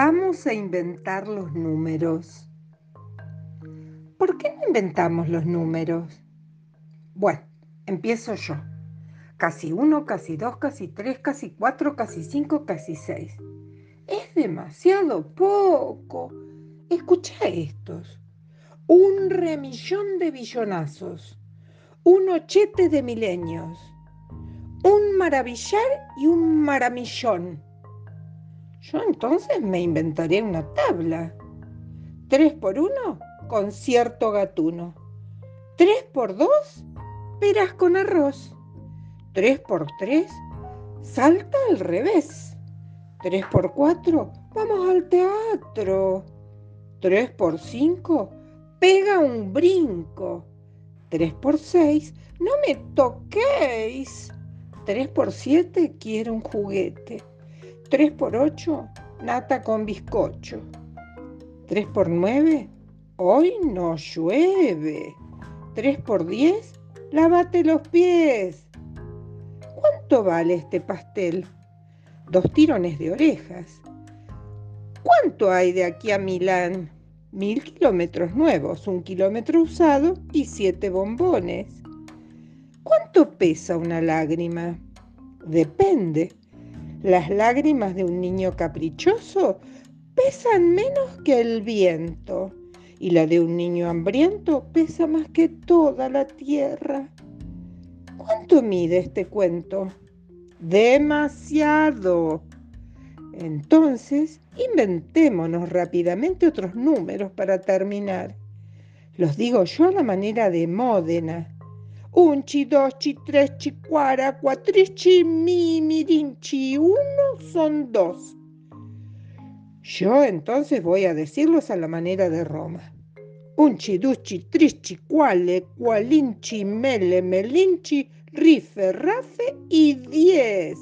Vamos a inventar los números. ¿Por qué no inventamos los números? Bueno, empiezo yo. Casi uno, casi dos, casi tres, casi cuatro, casi cinco, casi seis. Es demasiado poco. Escucha estos. Un remillón de billonazos. Un ochete de milenios. Un maravillar y un maramillón yo entonces me inventaré una tabla. Tres por uno, concierto gatuno. Tres por dos, peras con arroz. Tres por tres, salta al revés. Tres por cuatro, vamos al teatro. Tres por cinco, pega un brinco. Tres por seis, no me toquéis. Tres por siete, quiero un juguete. 3 por 8, nata con bizcocho. 3 por 9, hoy no llueve. 3 por 10, lávate los pies. ¿Cuánto vale este pastel? Dos tirones de orejas. ¿Cuánto hay de aquí a Milán? Mil kilómetros nuevos, un kilómetro usado y siete bombones. ¿Cuánto pesa una lágrima? Depende. Las lágrimas de un niño caprichoso pesan menos que el viento y la de un niño hambriento pesa más que toda la tierra. ¿Cuánto mide este cuento? Demasiado. Entonces, inventémonos rápidamente otros números para terminar. Los digo yo a la manera de Módena unci, dosci, treci, cuara, cuatrici, mi, mirinci, uno son dos. Yo entonces voy a decirlos a la manera de Roma. Unci, duci, trici, cuale, cualinci, mele, melinci, rife, rafe y diez.